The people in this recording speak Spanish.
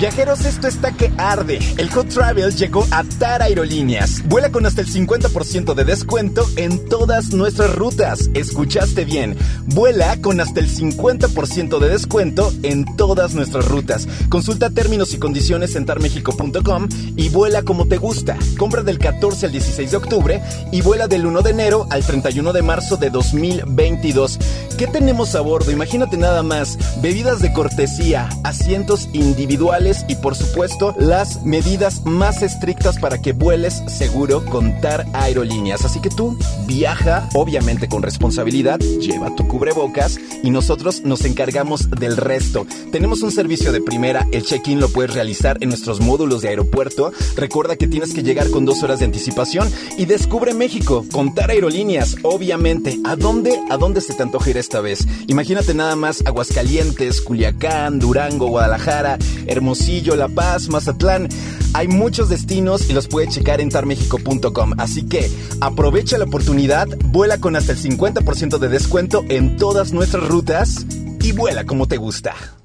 Viajeros, esto está que arde. El Hot Travel llegó a TAR Aerolíneas. Vuela con hasta el 50% de descuento en todas nuestras rutas. Escuchaste bien. Vuela con hasta el 50% de descuento en todas nuestras rutas. Consulta términos y condiciones en tarmexico.com y vuela como te gusta. Compra del 14 al 16 de octubre y vuela del 1 de enero al 31 de marzo de 2022. ¿Qué tenemos a bordo? Imagínate nada más. Bebidas de cortesía, asientos individuales y por supuesto las medidas más estrictas para que vueles seguro con TAR Aerolíneas. Así que tú viaja, obviamente con responsabilidad, lleva tu cubrebocas y nosotros nos encargamos del resto. Tenemos un servicio de primera, el check-in lo puedes realizar en nuestros módulos de aeropuerto. Recuerda que tienes que llegar con dos horas de anticipación y descubre México con TAR Aerolíneas, obviamente. ¿A dónde, a dónde se te antoja ir vez? Imagínate nada más Aguascalientes, Culiacán, Durango, Guadalajara, Hermosillo, La Paz, Mazatlán. Hay muchos destinos y los puedes checar en tarmexico.com. Así que aprovecha la oportunidad, vuela con hasta el 50% de descuento en todas nuestras rutas y vuela como te gusta.